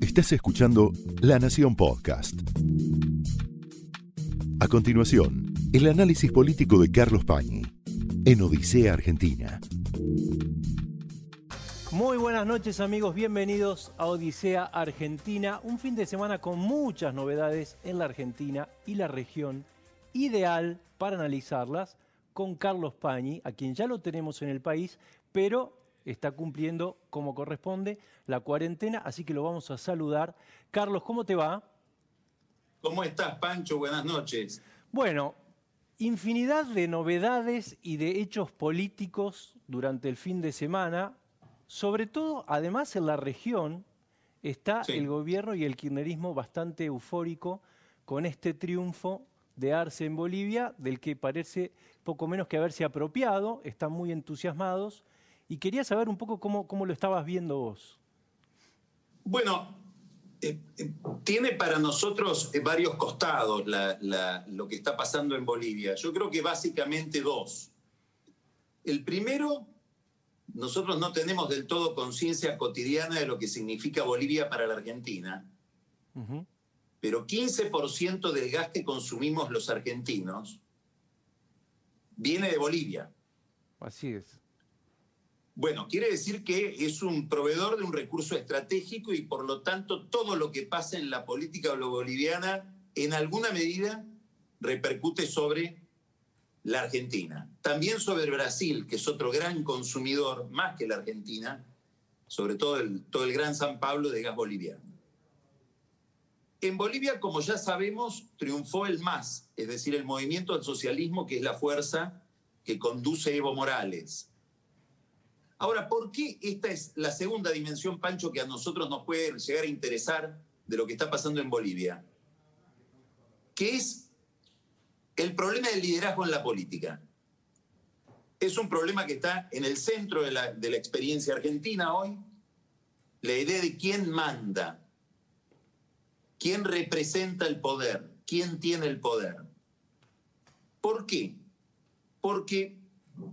Estás escuchando La Nación Podcast. A continuación, el análisis político de Carlos Pañi en Odisea Argentina. Muy buenas noches amigos, bienvenidos a Odisea Argentina, un fin de semana con muchas novedades en la Argentina y la región, ideal para analizarlas con Carlos Pañi, a quien ya lo tenemos en el país, pero está cumpliendo como corresponde la cuarentena, así que lo vamos a saludar. Carlos, ¿cómo te va? ¿Cómo estás, Pancho? Buenas noches. Bueno, infinidad de novedades y de hechos políticos durante el fin de semana, sobre todo, además en la región, está el gobierno y el kirchnerismo bastante eufórico con este triunfo de Arce en Bolivia, del que parece poco menos que haberse apropiado, están muy entusiasmados y quería saber un poco cómo, cómo lo estabas viendo vos. Bueno, eh, eh, tiene para nosotros eh, varios costados lo que está pasando en Bolivia. Yo creo que básicamente dos. El primero, nosotros no tenemos del todo conciencia cotidiana de lo que significa Bolivia para la Argentina, pero 15% del gas que consumimos los argentinos viene de Bolivia. Así es. Bueno, quiere decir que es un proveedor de un recurso estratégico y por lo tanto todo lo que pasa en la política boliviana en alguna medida repercute sobre la Argentina. También sobre Brasil, que es otro gran consumidor, más que la Argentina, sobre todo el, todo el gran San Pablo de gas boliviano. En Bolivia, como ya sabemos, triunfó el MAS, es decir, el movimiento al socialismo, que es la fuerza que conduce Evo Morales Ahora, ¿por qué esta es la segunda dimensión, Pancho, que a nosotros nos puede llegar a interesar de lo que está pasando en Bolivia? Que es el problema del liderazgo en la política. Es un problema que está en el centro de la, de la experiencia argentina hoy. La idea de quién manda, quién representa el poder, quién tiene el poder. ¿Por qué? Porque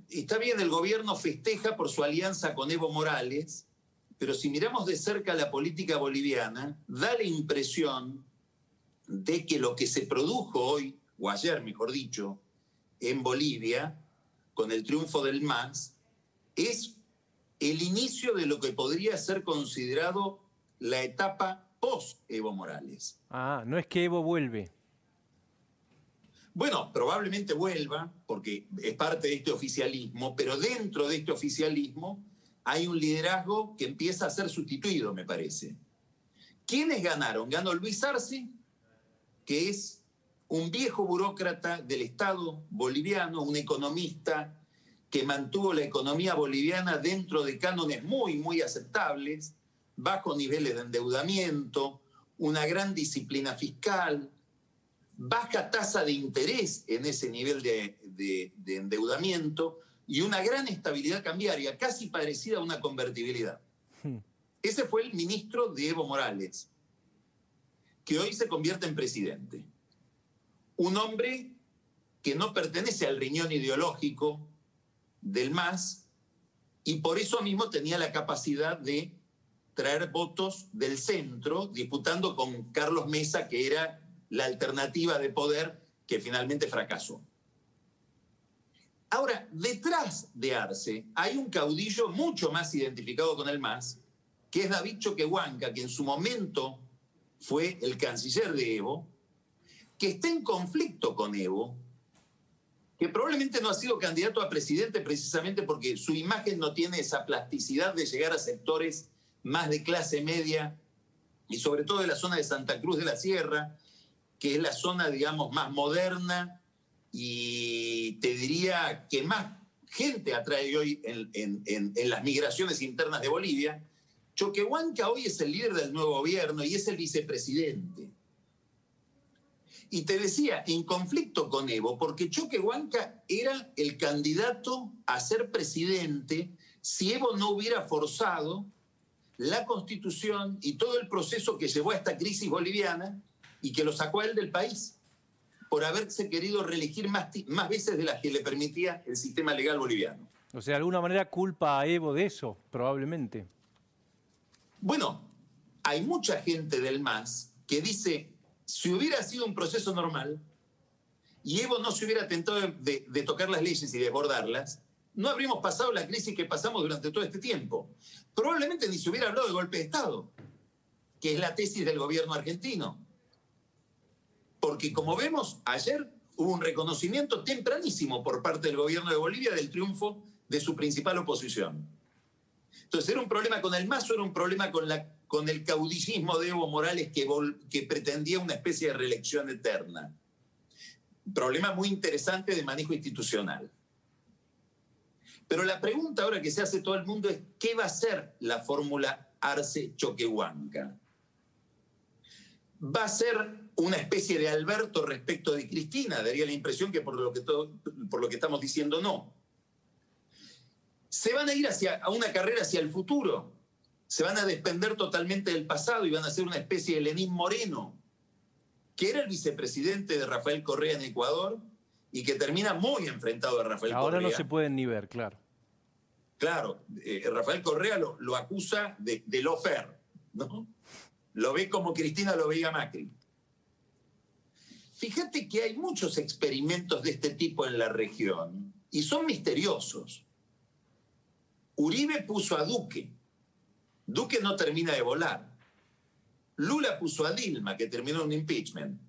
está bien, el gobierno festeja por su alianza con Evo Morales, pero si miramos de cerca la política boliviana, da la impresión de que lo que se produjo hoy, o ayer mejor dicho, en Bolivia, con el triunfo del MAS, es el inicio de lo que podría ser considerado la etapa post-Evo Morales. Ah, no es que Evo vuelve. Bueno, probablemente vuelva, porque es parte de este oficialismo, pero dentro de este oficialismo hay un liderazgo que empieza a ser sustituido, me parece. ¿Quiénes ganaron? Ganó Luis Arce, que es un viejo burócrata del Estado boliviano, un economista que mantuvo la economía boliviana dentro de cánones muy, muy aceptables, bajos niveles de endeudamiento, una gran disciplina fiscal, baja tasa de interés en ese nivel de, endeudamiento y una gran estabilidad cambiaria, casi parecida a una convertibilidad. Hmm. Ese fue el ministro de Evo Morales, que hoy se convierte en presidente. Un hombre que no pertenece al riñón ideológico del MAS y por eso mismo tenía la capacidad de traer votos del centro, disputando con Carlos Mesa, que era la alternativa de poder que finalmente fracasó. Ahora, detrás de Arce hay un caudillo mucho más identificado con el MAS, que es David Choquehuanca, que en su momento fue el canciller de Evo, que está en conflicto con Evo, que probablemente no ha sido candidato a presidente precisamente porque su imagen no tiene esa plasticidad de llegar a sectores más de clase media y sobre todo de la zona de Santa Cruz de la Sierra, que es la zona, digamos, más moderna y te diría que más gente atrae hoy en, las migraciones internas de Bolivia. Choquehuanca hoy es el líder del nuevo gobierno y es el vicepresidente. Y te decía, en conflicto con Evo, porque Choquehuanca era el candidato a ser presidente si Evo no hubiera forzado la constitución y todo el proceso que llevó a esta crisis boliviana y que lo sacó a él del país por haberse querido reelegir más, más veces de las que le permitía el sistema legal boliviano. O sea, de alguna manera culpa a Evo de eso, probablemente. Bueno, hay mucha gente del MAS que dice, si hubiera sido un proceso normal y Evo no se hubiera tentado de, de tocar las leyes y desbordarlas, no habríamos pasado la crisis que pasamos durante todo este tiempo. Probablemente ni se hubiera hablado de golpe de Estado, que es la tesis del gobierno argentino. Porque como vemos, ayer hubo un reconocimiento tempranísimo por parte del gobierno de Bolivia del triunfo de su principal oposición. Entonces, ¿era un problema con el MAS o era un problema con el caudillismo de Evo Morales que, que pretendía una especie de reelección eterna? Problema muy interesante de manejo institucional. Pero la pregunta ahora que se hace todo el mundo es, ¿qué va a ser la fórmula Arce-Choquehuanca? ¿Va a ser una especie de Alberto respecto de Cristina? Daría la impresión que por lo que, por lo que estamos diciendo no. Se van a ir hacia, a una carrera hacia el futuro. Se van a despender totalmente del pasado y van a ser una especie de Lenín Moreno, que era el vicepresidente de Rafael Correa en Ecuador y que termina muy enfrentado a Rafael Correa. Ahora no se pueden ni ver, claro. Claro, eh, Rafael Correa lo, lo acusa de, de lo fair, ¿no? Lo ve como Cristina lo veía Macri. Fíjate que hay muchos experimentos de este tipo en la región y son misteriosos. Uribe puso a Duque. Duque no termina de volar. Lula puso a Dilma, que terminó un impeachment.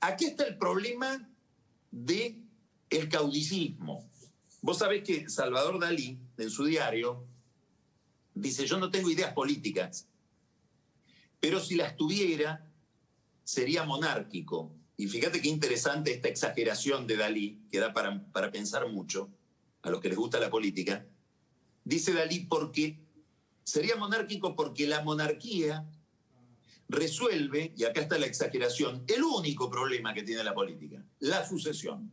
Aquí está el problema de el caudillismo. Vos sabés que Salvador Dalí, en su diario, dice, yo no tengo ideas políticas, pero si las tuviera, sería monárquico. Y fíjate qué interesante esta exageración de Dalí, que da para, para pensar mucho a los que les gusta la política. Dice Dalí, porque sería monárquico porque la monarquía resuelve, y acá está la exageración, el único problema que tiene la política, la sucesión.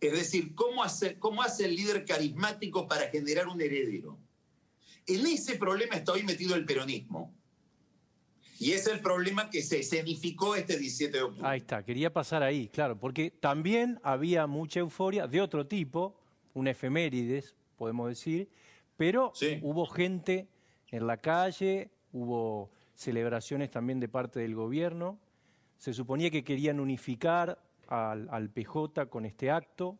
Es decir, ¿cómo hace, ¿cómo hace el líder carismático para generar un heredero? En ese problema está hoy metido el peronismo. Y es el problema que se escenificó este 17 de octubre. Ahí está, quería pasar ahí, claro, porque también había mucha euforia de otro tipo, un efemérides, podemos decir, pero hubo gente en la calle, hubo celebraciones también de parte del gobierno. Se suponía que querían unificar al, PJ con este acto?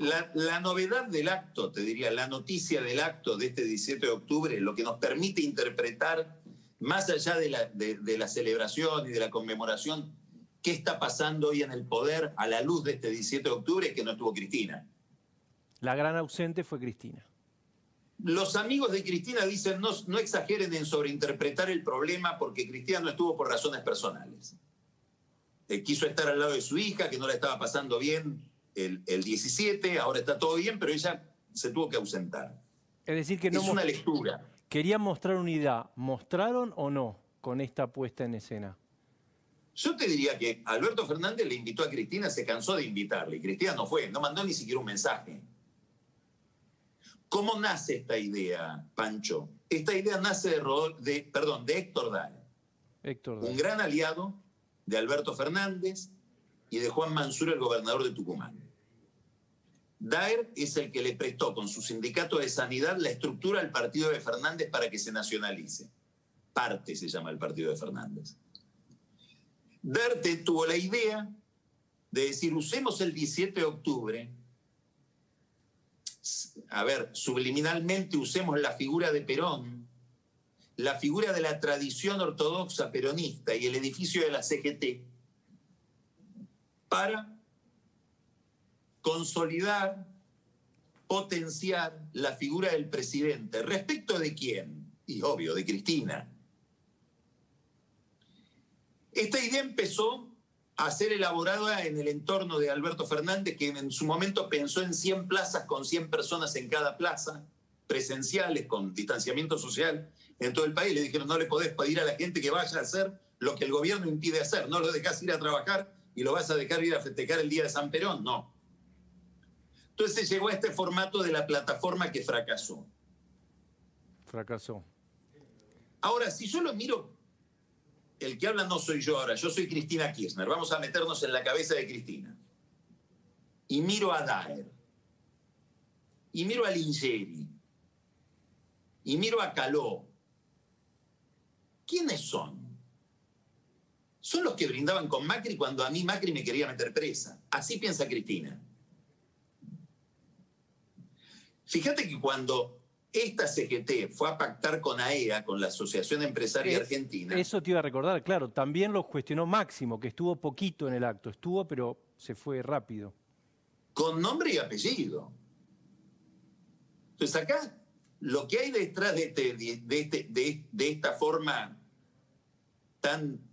La, novedad del acto, te diría, la noticia del acto de este 17 de octubre, lo que nos permite interpretar, más allá de la, de la celebración y de la conmemoración, qué está pasando hoy en el poder a la luz de este 17 de octubre, es que no estuvo Cristina. La gran ausente fue Cristina. Los amigos de Cristina dicen no, no exageren en sobreinterpretar el problema porque Cristina no estuvo por razones personales. Eh, quiso estar al lado de su hija, que no la estaba pasando bien el, 17, ahora está todo bien, pero ella se tuvo que ausentar. Es decir, que no... Es una lectura. Querían mostrar unidad. ¿Mostraron o no con esta puesta en escena? Yo te diría que Alberto Fernández le invitó a Cristina, se cansó de invitarle. Y Cristina no fue, no mandó ni siquiera un mensaje. ¿Cómo nace esta idea, Pancho? Esta idea nace de, de, perdón, de Héctor Daer, Héctor un gran aliado de Alberto Fernández y de Juan Mansur, el gobernador de Tucumán. Daer es el que le prestó con su sindicato de sanidad la estructura al partido de Fernández para que se nacionalice. Parte se llama el partido de Fernández. Daer tuvo la idea de decir, usemos el 17 de octubre a ver, subliminalmente usemos la figura de Perón, la figura de la tradición ortodoxa peronista y el edificio de la CGT para consolidar, potenciar la figura del presidente. ¿Respecto de quién? Y obvio, de Cristina. Esta idea empezó a ser elaborada en el entorno de Alberto Fernández, que en su momento pensó en 100 plazas con 100 personas en cada plaza, presenciales, con distanciamiento social en todo el país. Le dijeron, no le podés pedir a la gente que vaya a hacer lo que el gobierno impide hacer, no lo dejás ir a trabajar y lo vas a dejar ir a festejar el día de San Perón, no. Entonces se llegó a este formato de la plataforma que fracasó. Fracasó. Ahora, si yo lo miro el que habla no soy yo ahora, yo soy Cristina Kirchner. Vamos a meternos en la cabeza de Cristina. Y miro a Daer. y miro a Lingeri y miro a Caló, ¿quiénes son? Son los que brindaban con Macri cuando a mí Macri me quería meter presa. Así piensa Cristina. Fíjate que cuando esta CGT fue a pactar con AEA, con la Asociación Empresaria Argentina. Eso te iba a recordar, claro. También lo cuestionó Máximo, que estuvo poquito en el acto. Estuvo, pero se fue rápido. Con nombre y apellido. Entonces acá lo que hay detrás de, este, este, de, esta forma tan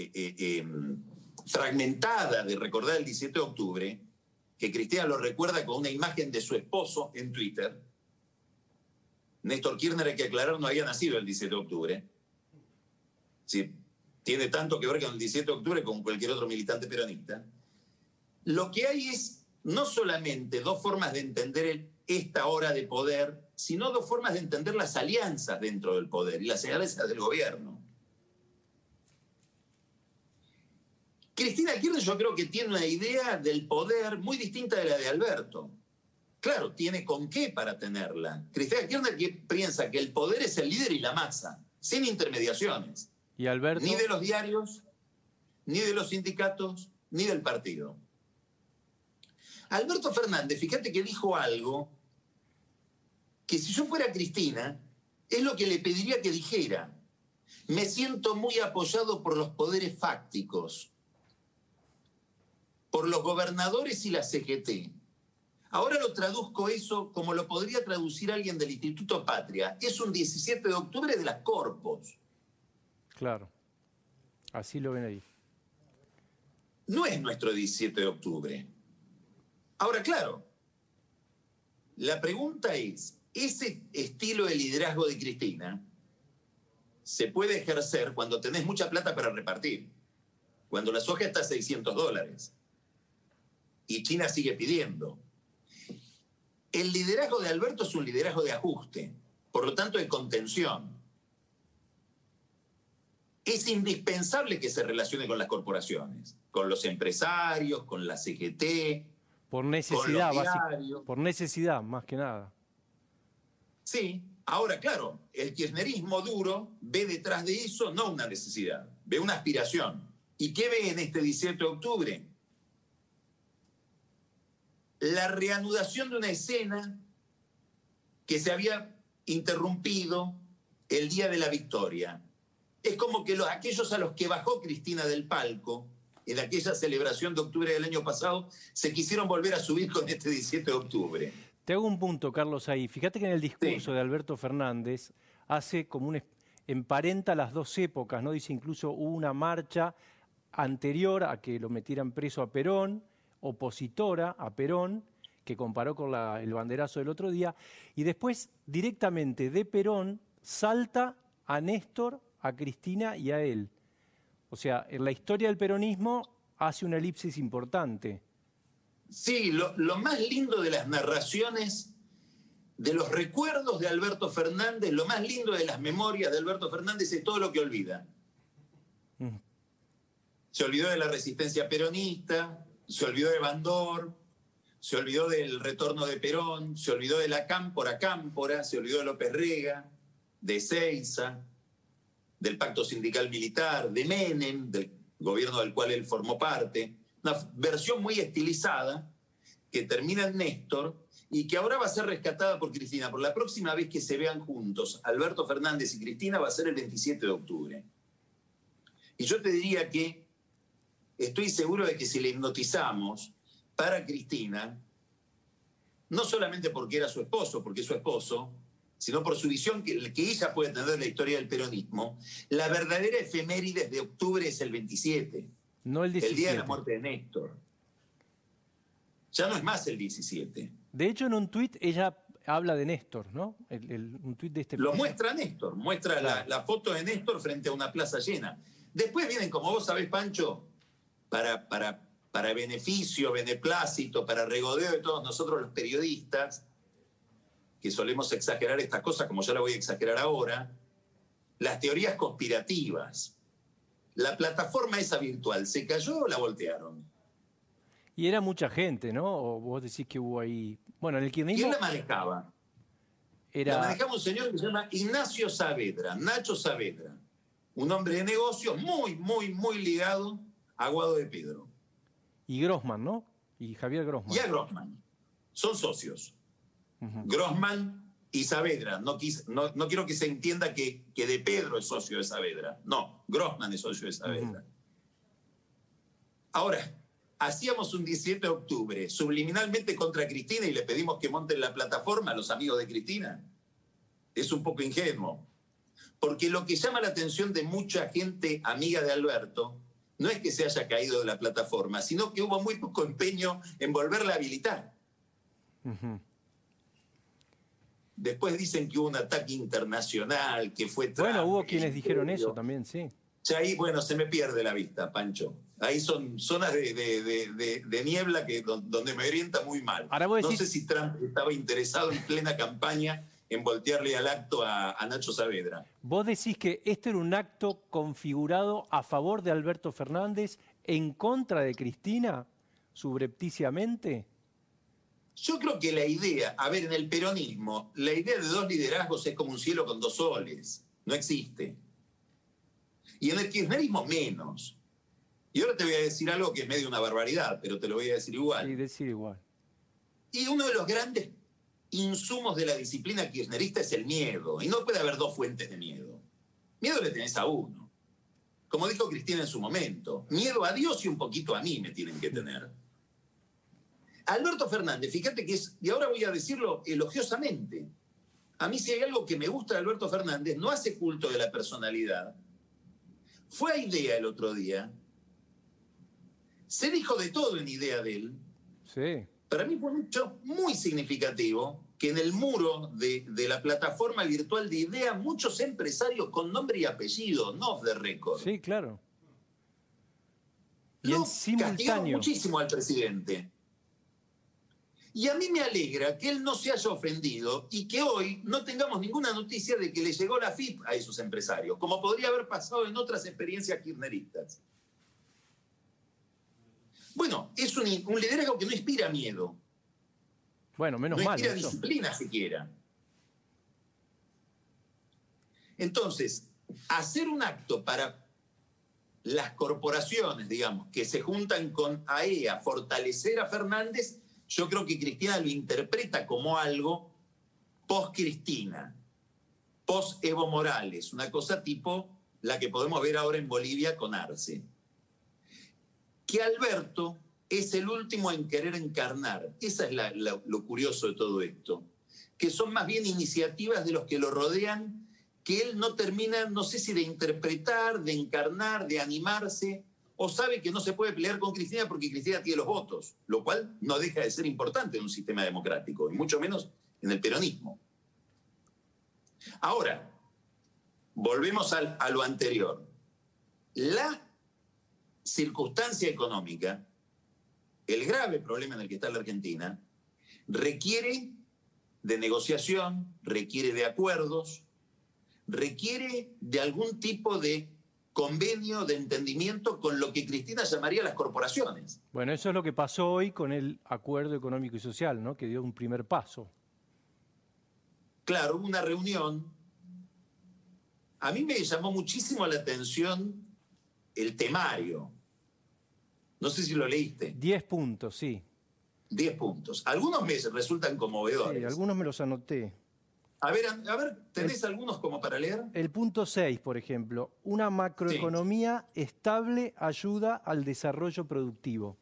eh, eh, em, fragmentada de recordar el 17 de octubre, que Cristina lo recuerda con una imagen de su esposo en Twitter, Néstor Kirchner, hay que aclarar, no había nacido el 17 de octubre. Sí, tiene tanto que ver con el 17 de octubre como cualquier otro militante peronista. Lo que hay es no solamente dos formas de entender esta hora de poder, sino dos formas de entender las alianzas dentro del poder y las alianzas del gobierno. Cristina Kirchner yo creo que tiene una idea del poder muy distinta de la de Alberto. Claro, tiene con qué para tenerla. Cristina Kirchner piensa que el poder es el líder y la masa, sin intermediaciones. ¿Y Alberto? Ni de los diarios, ni de los sindicatos, ni del partido. Alberto Fernández, fíjate que dijo algo que si yo fuera Cristina, es lo que le pediría que dijera. Me siento muy apoyado por los poderes fácticos, por los gobernadores y la CGT Ahora lo traduzco eso como lo podría traducir alguien del Instituto Patria. Es un 17 de octubre de las Corpos. Claro. Así lo ven ahí. No es nuestro 17 de octubre. Ahora, claro, la pregunta es, ¿ese estilo de liderazgo de Cristina se puede ejercer cuando tenés mucha plata para repartir? Cuando la soja está a 600 dólares y China sigue pidiendo el liderazgo de Alberto es un liderazgo de ajuste, por lo tanto de contención. Es indispensable que se relacione con las corporaciones, con los empresarios, con la CGT. Por necesidad, básicamente. Por necesidad, más que nada. Sí, ahora claro, el kirchnerismo duro ve detrás de eso no una necesidad, ve una aspiración. ¿Y qué ve en este 17 de octubre? La reanudación de una escena que se había interrumpido el día de la victoria. Es como que los, aquellos a los que bajó Cristina del palco en aquella celebración de octubre del año pasado se quisieron volver a subir con este 17 de octubre. Te hago un punto, Carlos, ahí. Fíjate que en el discurso de Alberto Fernández hace como un emparenta las dos épocas, ¿no? Dice incluso hubo una marcha anterior a que lo metieran preso a Perón opositora a Perón, que comparó con el banderazo del otro día, y después directamente de Perón salta a Néstor, a Cristina y a él. O sea, en la historia del peronismo hace una elipsis importante. Sí, lo, más lindo de las narraciones, de los recuerdos de Alberto Fernández, lo más lindo de las memorias de Alberto Fernández es todo lo que olvida. Mm. Se olvidó de la resistencia peronista, se olvidó de Bandor, se olvidó del retorno de Perón, se olvidó de la cámpora cámpora, se olvidó de López Rega, de Seiza, del pacto sindical militar, de Menem, del gobierno del cual él formó parte. Una versión muy estilizada que termina en Néstor y que ahora va a ser rescatada por Cristina. Por la próxima vez que se vean juntos, Alberto Fernández y Cristina va a ser el 27 de octubre. Y yo te diría que estoy seguro de que si le hipnotizamos para Cristina, no solamente porque era su esposo, porque es su esposo, sino por su visión que, que ella puede tener de la historia del peronismo, la verdadera efeméride de octubre es el 27. No el 17. El día de la muerte de Néstor. Ya no es más el 17. De hecho, en un tuit ella habla de Néstor, ¿no? un tuit de este Lo muestra Néstor, muestra la, la, foto de Néstor frente a una plaza llena. Después vienen, como vos sabés, Pancho, para, para, para beneficio, beneplácito, para regodeo de todos nosotros los periodistas, que solemos exagerar estas cosas, como ya la voy a exagerar ahora, las teorías conspirativas. La plataforma esa virtual, ¿se cayó o la voltearon? Y era mucha gente, ¿no? O vos decís que hubo ahí. Bueno, en el kirchnerismo. ¿Quién la manejaba? Era... La manejaba un señor que se llama Ignacio Saavedra, Nacho Saavedra. Un hombre de negocio muy, muy, muy ligado a Guado de Pedro. Y Grossman, ¿no? Y Javier Grossman. Y a Grossman. Son socios. Grossman y Saavedra. No, no, quiero que se entienda que, que, de Pedro es socio de Saavedra. No, Grossman es socio de Saavedra. Ahora, hacíamos un 17 de octubre subliminalmente contra Cristina y le pedimos que monten la plataforma a los amigos de Cristina. Es un poco ingenuo. Porque lo que llama la atención de mucha gente amiga de Alberto no es que se haya caído de la plataforma, sino que hubo muy poco empeño en volverla a habilitar. Después dicen que hubo un ataque internacional, que fue... bueno, hubo quienes dijeron eso también, sí. Ya ahí, bueno, se me pierde la vista, Pancho. Ahí son zonas de, niebla que, donde me orienta muy mal. no sé si Trump estaba interesado en plena campaña en voltearle al acto a, Nacho Saavedra. ¿Vos decís que este era un acto configurado a favor de Alberto Fernández, en contra de Cristina, subrepticiamente? Yo creo que la idea, a ver, en el peronismo, la idea de dos liderazgos es como un cielo con dos soles. No existe. Y en el kirchnerismo menos. Y ahora te voy a decir algo que es medio una barbaridad, pero te lo voy a decir igual. Sí, decir igual. Y uno de los grandes insumos de la disciplina kirchnerista es el miedo. Y no puede haber dos fuentes de miedo. Miedo le tenés a uno. Como dijo Cristina en su momento, miedo a Dios y un poquito a mí me tienen que tener. Alberto Fernández, fíjate que es, y ahora voy a decirlo elogiosamente, a mí si hay algo que me gusta de Alberto Fernández, no hace culto de la personalidad. Fue a idea el otro día, se dijo de todo en idea de él. Sí. Para mí fue mucho muy significativo que en el muro de, la plataforma virtual de IDEA muchos empresarios con nombre y apellido, no off the record. Sí, claro. Y en simultáneo. muchísimo al presidente. Y a mí me alegra que él no se haya ofendido y que hoy no tengamos ninguna noticia de que le llegó la FIP a esos empresarios, como podría haber pasado en otras experiencias kirchneristas. Bueno, es un, liderazgo que no inspira miedo. Bueno, menos mal. No inspira disciplina siquiera. Entonces, hacer un acto para las corporaciones, digamos, que se juntan con AEA, e fortalecer a Fernández, yo creo que Cristina lo interpreta como algo post-Cristina, post-Evo Morales, una cosa tipo la que podemos ver ahora en Bolivia con Arce que Alberto es el último en querer encarnar. Esa es lo curioso de todo esto, que son más bien iniciativas de los que lo rodean, que él no termina, no sé si de interpretar, de encarnar, de animarse, o sabe que no se puede pelear con Cristina porque Cristina tiene los votos, lo cual no deja de ser importante en un sistema democrático, y mucho menos en el peronismo. Ahora, volvemos a lo anterior. La circunstancia económica, el grave problema en el que está la Argentina, requiere de negociación, requiere de acuerdos, requiere de algún tipo de convenio, de entendimiento con lo que Cristina llamaría las corporaciones. Bueno, eso es lo que pasó hoy con el acuerdo económico y social, ¿no? Que dio un primer paso. Claro, hubo una reunión. A mí me llamó muchísimo la atención el temario, no sé si lo leíste. Diez puntos, sí. Diez puntos. Algunos me resultan conmovedores. Sí, algunos me los anoté. A ver, a ver, ¿tenés algunos como para leer? El punto 6, por ejemplo. Una macroeconomía estable ayuda al desarrollo productivo.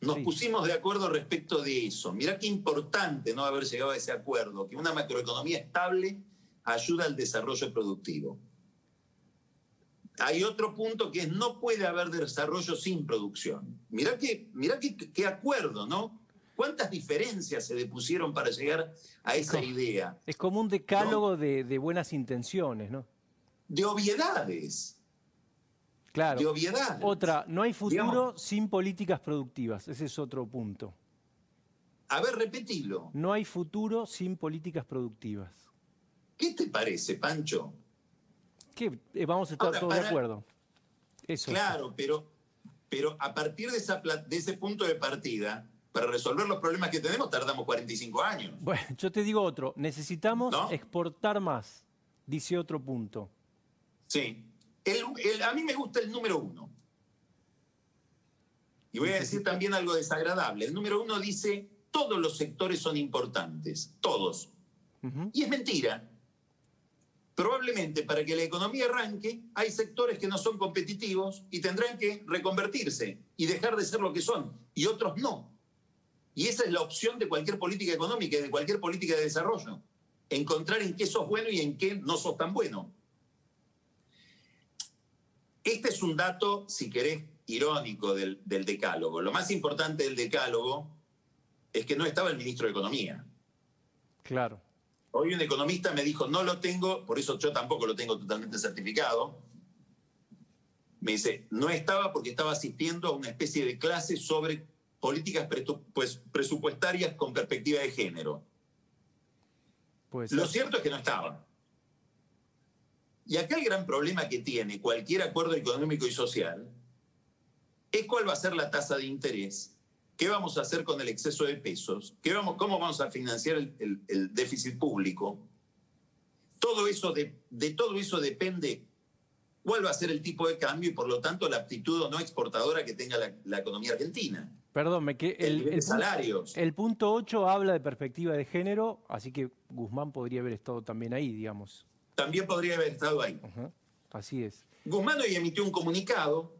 Nos pusimos de acuerdo respecto de eso. Mirá qué importante no haber llegado a ese acuerdo, que una macroeconomía estable ayuda al desarrollo productivo. Hay otro punto que es no puede haber desarrollo sin producción. Mirá qué, qué, acuerdo, ¿no? ¿Cuántas diferencias se depusieron para llegar a esa idea? Es como un decálogo de, buenas intenciones, ¿no? De obviedades. Claro. De obviedades. Otra, no hay futuro sin políticas productivas. Ese es otro punto. A ver, repetilo. No hay futuro sin políticas productivas. ¿Qué te parece, Pancho? Que eh, vamos a estar todos de acuerdo. Eso. Claro, pero Pero a partir de, esa, de ese punto de partida, para resolver los problemas que tenemos tardamos 45 años. Bueno, yo te digo otro, necesitamos exportar más, dice otro punto. Sí, a mí me gusta el número uno. Y voy a decir también algo desagradable. El número uno dice, todos los sectores son importantes, todos. Y es mentira. Probablemente para que la economía arranque hay sectores que no son competitivos y tendrán que reconvertirse y dejar de ser lo que son, y otros no. Y esa es la opción de cualquier política económica y de cualquier política de desarrollo. Encontrar en qué sos bueno y en qué no sos tan bueno. Este es un dato, si querés, irónico del, del decálogo. Lo más importante del decálogo es que no estaba el ministro de Economía. Claro. Hoy un economista me dijo, no lo tengo, por eso yo tampoco lo tengo totalmente certificado. Me dice, no estaba porque estaba asistiendo a una especie de clase sobre políticas pues, presupuestarias con perspectiva de género. Pues, lo cierto es que no estaba. Y acá el gran problema que tiene cualquier acuerdo económico y social es cuál va a ser la tasa de interés, qué vamos a hacer con el exceso de pesos, ¿Qué vamos, cómo vamos a financiar el, déficit público. Todo eso de, todo eso depende cuál va a ser el tipo de cambio y por lo tanto la aptitud o no exportadora que tenga la, economía argentina. Perdón, me que el, el, salarios. el punto 8 habla de perspectiva de género, así que Guzmán podría haber estado también ahí, digamos. También podría haber estado ahí. Así es. Guzmán hoy emitió un comunicado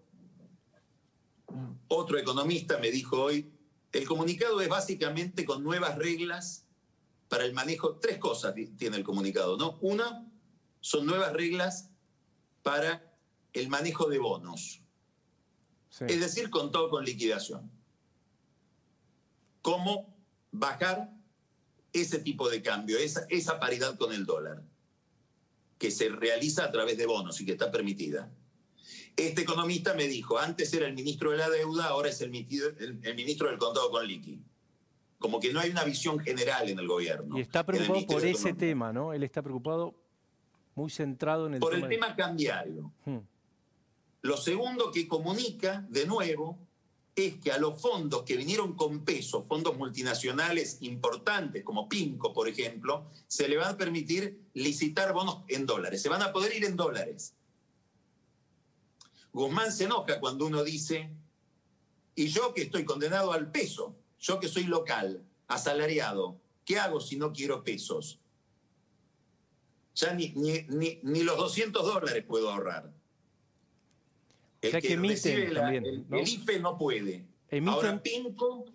otro economista me dijo hoy, el comunicado es básicamente con nuevas reglas para el manejo, tres cosas tiene el comunicado, ¿no? Una, son nuevas reglas para el manejo de bonos, es decir, con todo con liquidación. ¿Cómo bajar ese tipo de cambio, esa, esa paridad con el dólar, que se realiza a través de bonos y que está permitida? Este economista me dijo, antes era el ministro de la deuda, ahora es el, ministro del contado con liqui. Como que no hay una visión general en el gobierno. Y está preocupado por ese tema, ¿no? Él está preocupado, muy centrado en el por tema. Por el tema cambiario. Hmm. Lo segundo que comunica, de nuevo, es que a los fondos que vinieron con peso, fondos multinacionales importantes como PIMCO, por ejemplo, se le va a permitir licitar bonos en dólares. Se van a poder ir en dólares. Guzmán se enoja cuando uno dice, y yo que estoy condenado al peso, yo que soy local, asalariado, ¿qué hago si no quiero pesos? Ya ni, ni, los 200 dólares puedo ahorrar. El que, emiten también, el, IFE no puede. Ahora Pinco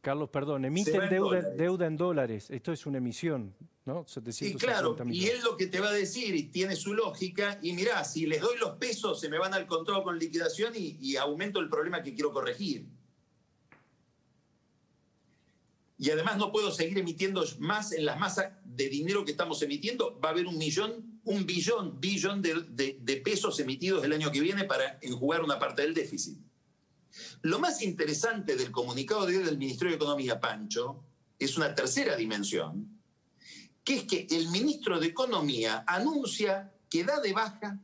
Carlos, perdón, emiten deuda, en dólares. Esto es una emisión, ¿no? y claro, y él lo que te va a decir, y tiene su lógica, y mirá, si les doy los pesos, se me van al control con liquidación y, aumento el problema que quiero corregir. Y además no puedo seguir emitiendo más en las masas de dinero que estamos emitiendo. Va a haber un millón, un billón, billón de, de pesos emitidos el año que viene para enjugar una parte del déficit. Lo más interesante del comunicado de hoy del Ministerio de Economía, Pancho, es una tercera dimensión, que es que el ministro de Economía anuncia que da de baja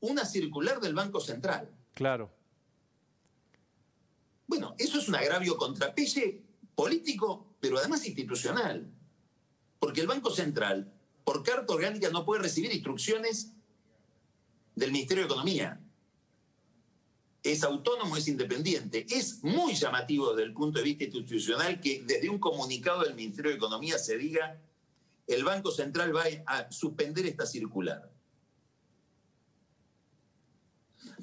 una circular del Banco Central. Claro. Bueno, eso es un agravio contrapelle político, pero además institucional. Porque el Banco Central, por carta orgánica, no puede recibir instrucciones del Ministerio de Economía es autónomo, es independiente. Es muy llamativo desde el punto de vista institucional que desde un comunicado del Ministerio de Economía se diga el Banco Central va a suspender esta circular.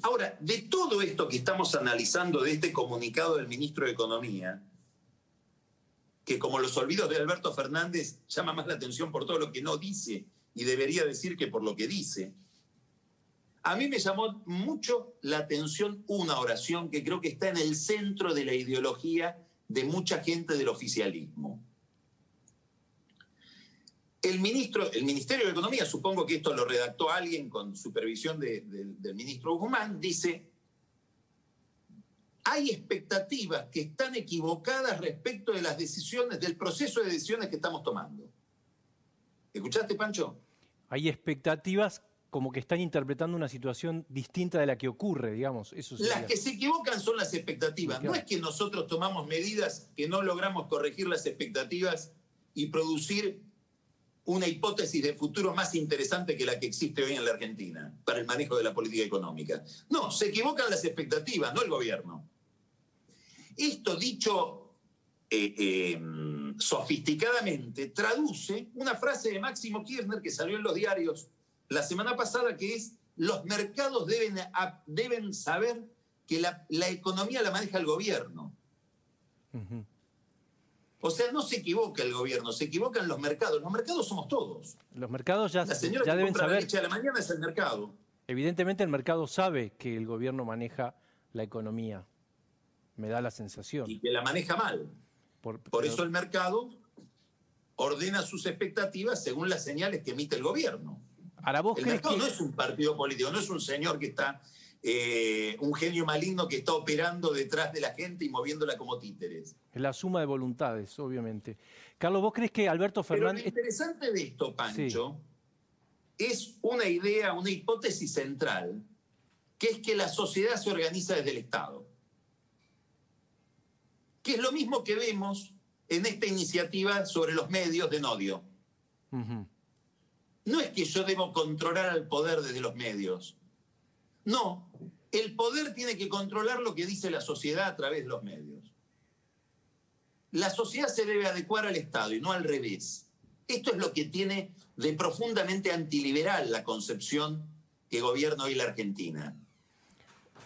Ahora, de todo esto que estamos analizando de este comunicado del ministro de Economía, que como los olvidos de Alberto Fernández llama más la atención por todo lo que no dice y debería decir que por lo que dice, a mí me llamó mucho la atención una oración que creo que está en el centro de la ideología de mucha gente del oficialismo. El, ministro, el Ministerio de Economía, supongo que esto lo redactó alguien con supervisión del ministro Guzmán, dice, hay expectativas que están equivocadas respecto de las decisiones, del proceso de decisiones que estamos tomando. ¿Escuchaste, Pancho? Hay expectativas como que están interpretando una situación distinta de la que ocurre, digamos. Eso las que se equivocan son las expectativas. No es que nosotros tomamos medidas que no logramos corregir las expectativas y producir una hipótesis de futuro más interesante que la que existe hoy en la Argentina para el manejo de la política económica. No, se equivocan las expectativas, no el gobierno. Esto dicho eh, eh, sofisticadamente traduce una frase de Máximo Kirchner que salió en los diarios la semana pasada que es los mercados deben, deben saber que la, economía la maneja el gobierno. O sea, no se equivoca el gobierno, se equivocan los mercados. Los mercados somos todos. Los mercados ya, la señora ya que deben compra saber. La leche a la mañana es el mercado. Evidentemente el mercado sabe que el gobierno maneja la economía. Me da la sensación. Y que la maneja mal. Por, eso el mercado ordena sus expectativas según las señales que emite el gobierno. Ahora, ¿vos el mercado no es un partido político, no es un señor que está eh, un genio maligno que está operando detrás de la gente y moviéndola como títeres. Es la suma de voluntades, obviamente. Carlos, ¿vos crees que Alberto Fernández... lo interesante de esto, Pancho, es una idea, una hipótesis central, que es que la sociedad se organiza desde el Estado. Que es lo mismo que vemos en esta iniciativa sobre los medios de Nodio. No es que yo debo controlar al poder desde los medios. No, el poder tiene que controlar lo que dice la sociedad a través de los medios. La sociedad se debe adecuar al Estado y no al revés. Esto es lo que tiene de profundamente antiliberal la concepción que gobierna hoy la Argentina.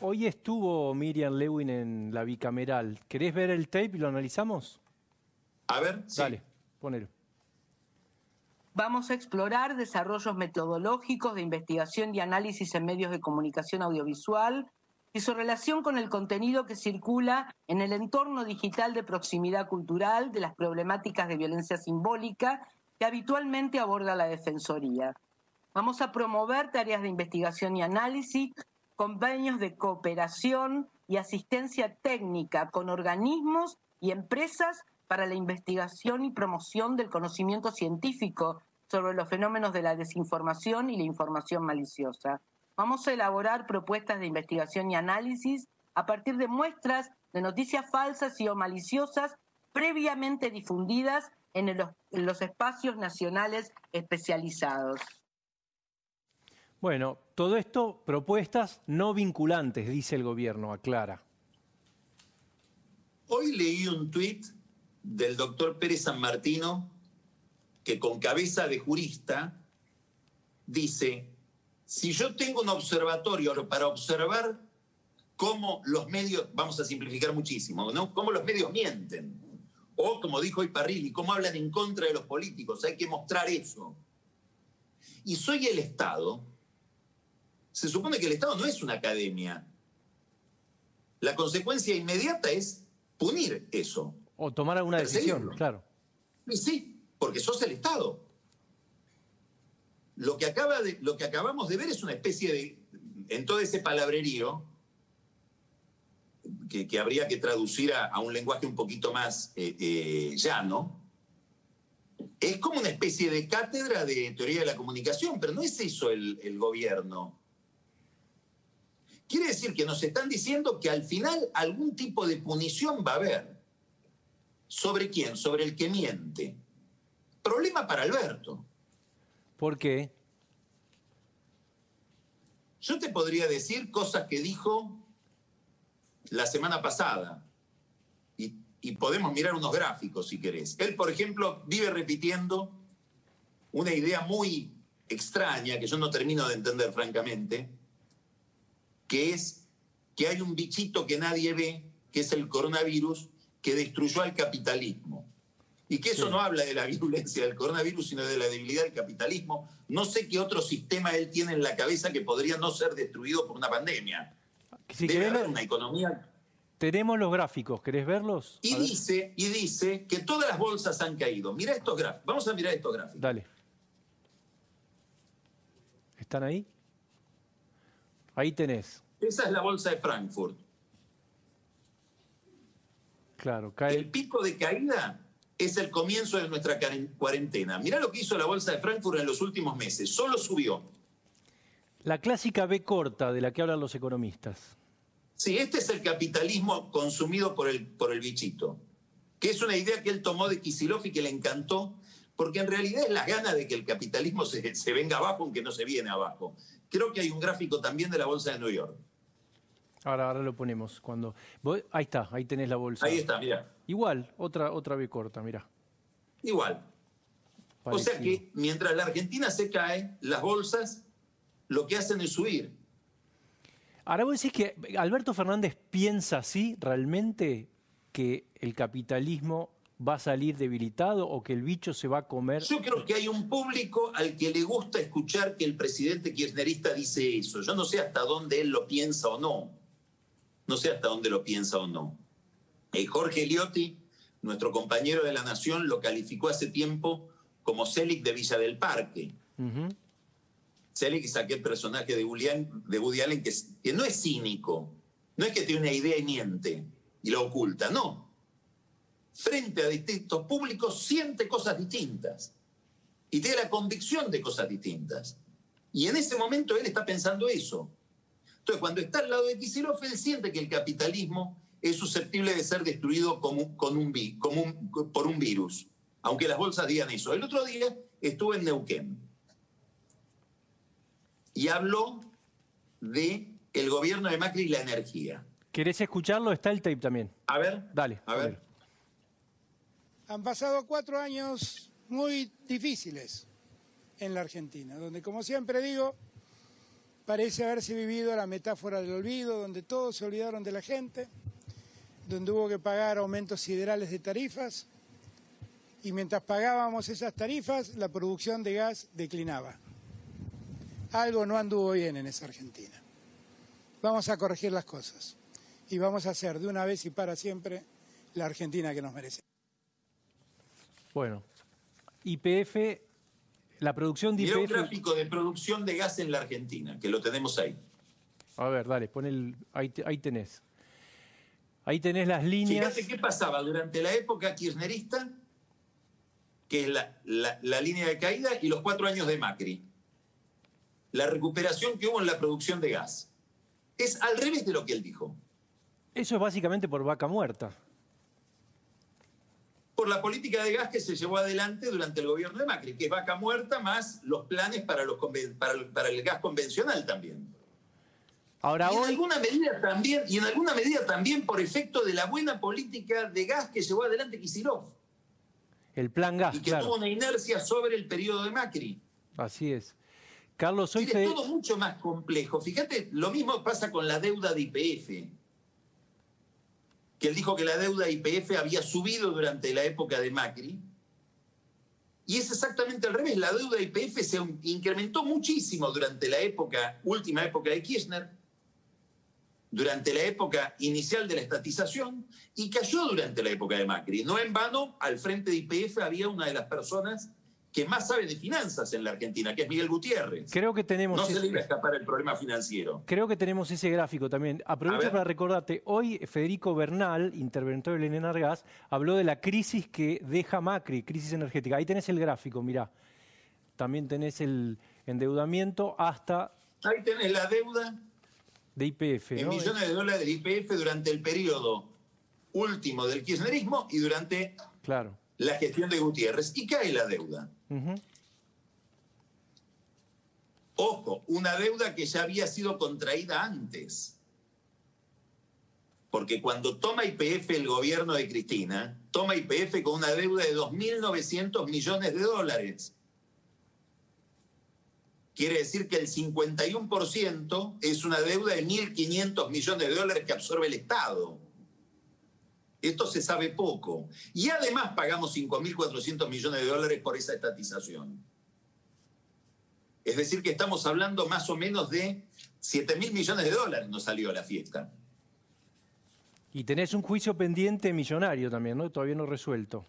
Hoy estuvo Miriam Lewin en la bicameral. ¿Querés ver el tape y lo analizamos? A ver, Dale, ponelo. Vamos a explorar desarrollos metodológicos de investigación y análisis en medios de comunicación audiovisual y su relación con el contenido que circula en el entorno digital de proximidad cultural de las problemáticas de violencia simbólica que habitualmente aborda la Defensoría. Vamos a promover tareas de investigación y análisis, convenios de cooperación y asistencia técnica con organismos y empresas para la investigación y promoción del conocimiento científico sobre los fenómenos de la desinformación y la información maliciosa. Vamos a elaborar propuestas de investigación y análisis a partir de muestras de noticias falsas y o maliciosas previamente difundidas en, en los espacios nacionales especializados. Bueno, todo esto propuestas no vinculantes, dice el gobierno, aclara. Hoy leí un tuit del doctor Pérez San Martino que con cabeza de jurista dice, si yo tengo un observatorio para observar cómo los medios, vamos a simplificar muchísimo, ¿no? cómo los medios mienten, o como dijo Iparrilli, cómo hablan en contra de los políticos, hay que mostrar eso. Y soy el Estado, se supone que el Estado no es una academia. La consecuencia inmediata es punir eso. O tomar alguna decisión, claro. Y sí, porque sos el Estado. Lo que, acaba de, lo que acabamos de ver es una especie de, en todo ese palabrerío, que, habría que traducir a, un lenguaje un poquito más eh, eh, llano, es como una especie de cátedra de teoría de la comunicación, pero no es eso el, el gobierno. Quiere decir que nos están diciendo que al final algún tipo de punición va a haber. ¿Sobre quién? Sobre el que miente. Problema para Alberto. ¿Por qué? Yo te podría decir cosas que dijo la semana pasada. Y, podemos mirar unos gráficos si querés. Él, por ejemplo, vive repitiendo una idea muy extraña que yo no termino de entender francamente, que es que hay un bichito que nadie ve, que es el coronavirus, que destruyó al capitalismo. Y que eso no habla de la virulencia del coronavirus, sino de la debilidad del capitalismo. No sé qué otro sistema él tiene en la cabeza que podría no ser destruido por una pandemia. Si Debe haber una economía. Tenemos los gráficos, ¿querés verlos? Y dice, y dice que todas las bolsas han caído. Mira estos gráficos. Vamos a mirar estos gráficos. Dale. ¿Están ahí? Ahí tenés. Esa es la bolsa de Frankfurt. Claro, cae. El pico de caída es el comienzo de nuestra cuarentena. Mirá lo que hizo la bolsa de Frankfurt en los últimos meses, solo subió. La clásica B corta de la que hablan los economistas. Sí, este es el capitalismo consumido por el, por el bichito, que es una idea que él tomó de Kisilov y que le encantó, porque en realidad es la gana de que el capitalismo se, se venga abajo, aunque no se viene abajo. Creo que hay un gráfico también de la Bolsa de New York. Ahora, ahora lo ponemos. cuando Ahí está, ahí tenés la bolsa. Ahí está, mira. Igual, otra, otra B corta, mira. Igual. O sea que mientras la Argentina se cae, las bolsas lo que hacen es subir. Ahora vos decís que Alberto Fernández piensa así realmente que el capitalismo va a salir debilitado o que el bicho se va a comer. Yo creo que hay un público al que le gusta escuchar que el presidente kirchnerista dice eso. Yo no sé hasta dónde él lo piensa o no. No sé hasta dónde lo piensa o no. Eh, Jorge Liotti, nuestro compañero de la Nación, lo calificó hace tiempo como Selig de Villa del Parque. Selig es aquel personaje de Woody Allen, que, no es cínico, no es que tiene una idea y miente y lo oculta, no. Frente a distintos públicos siente cosas distintas y tiene la convicción de cosas distintas. Y en ese momento él está pensando eso. Entonces, cuando está al lado de Kicillof, él siente que el capitalismo es susceptible de ser destruido con un, por un virus aunque las bolsas digan eso. El otro día estuve en Neuquén y habló de el gobierno de Macri y la energía. ¿Querés escucharlo? Está el tape también. A ver. Dale. A, ver. Han pasado cuatro años muy difíciles en la Argentina, donde, como siempre digo, parece haberse vivido la metáfora del olvido, donde todos se olvidaron de la gente, donde hubo que pagar aumentos siderales de tarifas, y mientras pagábamos esas tarifas, la producción de gas declinaba. Algo no anduvo bien en esa Argentina. Vamos a corregir las cosas y vamos a hacer de una vez y para siempre la Argentina que nos merece. Bueno, YPF, la producción de YPF... un gráfico de producción de gas en la Argentina, que lo tenemos ahí. A ver, dale, pon el... Ahí, ahí tenés. Ahí tenés las líneas... Fíjate qué pasaba durante la época kirchnerista que es la, línea de caída, y los cuatro años de Macri. La recuperación que hubo en la producción de gas. Es al revés de lo que él dijo. Eso es básicamente por vaca muerta. Por la política de gas que se llevó adelante durante el gobierno de Macri, que es vaca muerta más los planes para, los, para, el, gas convencional también. Ahora y en alguna medida también y en alguna medida también por efecto de la buena política de gas que llevó adelante Kisilov. El plan gas. Y que tuvo una inercia sobre el periodo de Macri. Así es. Carlos, soy Es todo mucho más complejo. Fíjate, lo mismo pasa con la deuda de IPF. Que él dijo que la deuda de IPF había subido durante la época de Macri. Y es exactamente al revés. La deuda de IPF se incrementó muchísimo durante la época, última época de Kirchner durante la época inicial de la estatización y cayó durante la época de Macri. No en vano, al frente de IPF había una de las personas que más sabe de finanzas en la Argentina, que es Miguel Gutiérrez. Creo que tenemos... No se le iba a escapar el problema financiero. Creo que tenemos ese gráfico también. Aprovecho para recordarte, hoy Federico Bernal, interventor del Enargas, habló de la crisis que deja Macri, crisis energética. Ahí tenés el gráfico, mirá. También tenés el endeudamiento hasta... Ahí tenés la deuda de IPF. En millones de dólares de IPF durante el periodo último del kirchnerismo y durante claro. La gestión de Gutiérrez. Y cae la deuda. Ojo, una deuda que ya había sido contraída antes. Porque cuando toma IPF el gobierno de Cristina, toma IPF con una deuda de 2.900 millones de dólares. Quiere decir que el 51% es una deuda de 1.500 millones de dólares que absorbe el Estado. Esto se sabe poco. Y además pagamos 5.400 millones de dólares por esa estatización. Es decir, que estamos hablando más o menos de 7.000 millones de dólares nos salió a la fiesta. Y tenés un juicio pendiente millonario también, ¿no? Todavía no resuelto.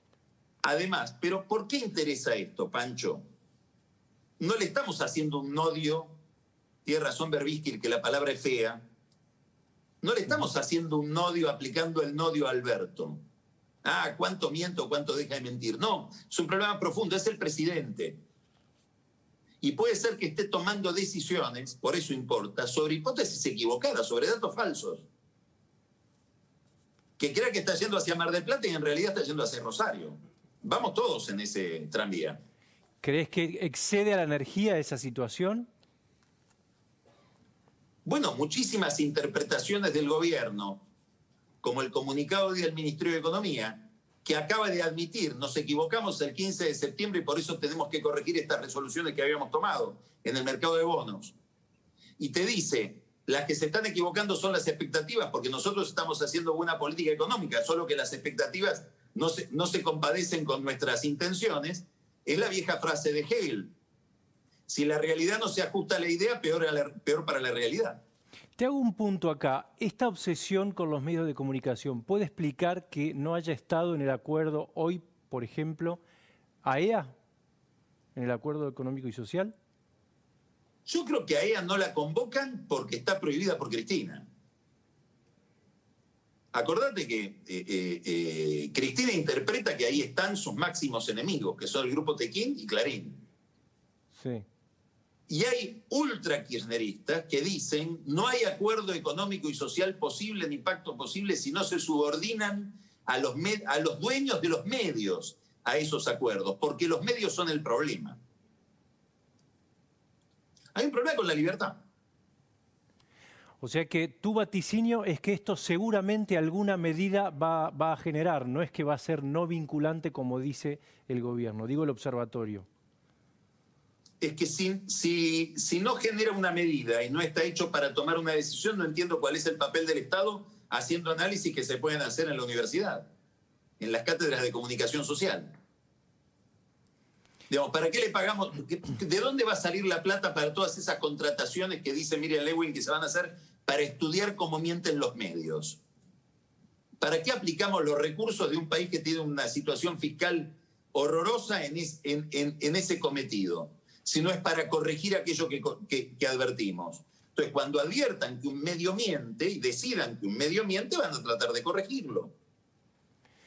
Además, pero ¿por qué interesa esto, Pancho? no le estamos haciendo un odio, tiene razón Berbisky que la palabra es fea, no le estamos haciendo un odio aplicando el nodio a Alberto. Ah, cuánto miento, cuánto deja de mentir. No, es un problema profundo, es el presidente. Y puede ser que esté tomando decisiones, por eso importa, sobre hipótesis equivocadas, sobre datos falsos. Que crea que está yendo hacia Mar del Plata y en realidad está yendo hacia Rosario. Vamos todos en ese tranvía. ¿Crees que excede a la energía esa situación? Bueno, muchísimas interpretaciones del gobierno, como el comunicado del Ministerio de Economía, que acaba de admitir, nos equivocamos el 15 de septiembre y por eso tenemos que corregir estas resoluciones que habíamos tomado en el mercado de bonos. Y te dice, las que se están equivocando son las expectativas, porque nosotros estamos haciendo buena política económica, solo que las expectativas no se, no se compadecen con nuestras intenciones. Es la vieja frase de Hegel. Si la realidad no se ajusta a la idea, peor, peor para la realidad. Te hago un punto acá. Esta obsesión con los medios de comunicación, ¿puede explicar que no haya estado en el acuerdo hoy, por ejemplo, AEA, en el acuerdo económico y social? Yo creo que a ella no la convocan porque está prohibida por Cristina. Acordate que eh, eh, eh, Cristina interpreta que ahí están sus máximos enemigos, que son el grupo Tequín y Clarín. Sí. Y hay ultra kirchneristas que dicen no hay acuerdo económico y social posible ni pacto posible si no se subordinan a los, a los dueños de los medios a esos acuerdos, porque los medios son el problema. Hay un problema con la libertad. O sea que tu vaticinio es que esto seguramente alguna medida va, va, a generar, no es que va a ser no vinculante como dice el gobierno, digo el observatorio es que si, no genera una medida y no está hecho para tomar una decisión, no entiendo cuál es el papel del Estado haciendo análisis que se pueden hacer en la universidad, en las cátedras de comunicación social. Digamos, ¿para qué le pagamos? ¿De dónde va a salir la plata para todas esas contrataciones que dice Miriam Lewin que se van a hacer para estudiar cómo mienten los medios? ¿Para qué aplicamos los recursos de un país que tiene una situación fiscal horrorosa en ese cometido? Sino es para corregir aquello que, advertimos. Entonces, cuando adviertan que un medio miente y decidan que un medio miente, van a tratar de corregirlo.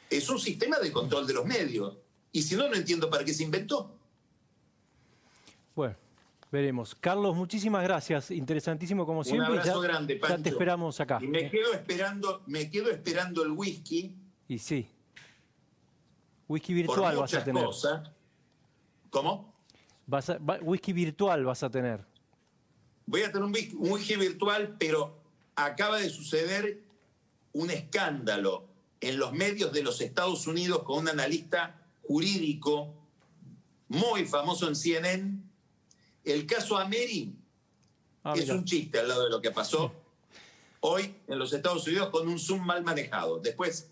Es un sistema de control de los medios. Y si no, no entiendo para qué se inventó. Bueno, veremos. Carlos, muchísimas gracias. Interesantísimo como siempre. Un abrazo grande, Pancho. Ya te esperamos acá. Y me quedo esperando, me quedo esperando el whisky. Y sí. Whisky virtual vas a tener. ¿Cómo? Whisky virtual vas a tener. Voy a tener un whisky, virtual, pero acaba de suceder un escándalo en los medios de los Estados Unidos con un analista jurídico muy famoso en CNN. El caso Ameri ah, es un chiste al lado de lo que pasó hoy en los Estados Unidos con un Zoom mal manejado. Después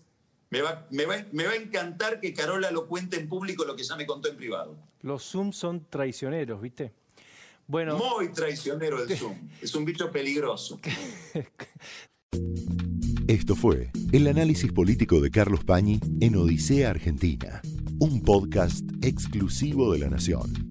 me va, me, va, me va a encantar que Carola lo cuente en público lo que ya me contó en privado. Los Zoom son traicioneros, ¿viste? Bueno. Muy traicionero el Zoom. Es un bicho peligroso. Esto fue el análisis político de Carlos Pañi en Odisea Argentina, un podcast exclusivo de la Nación.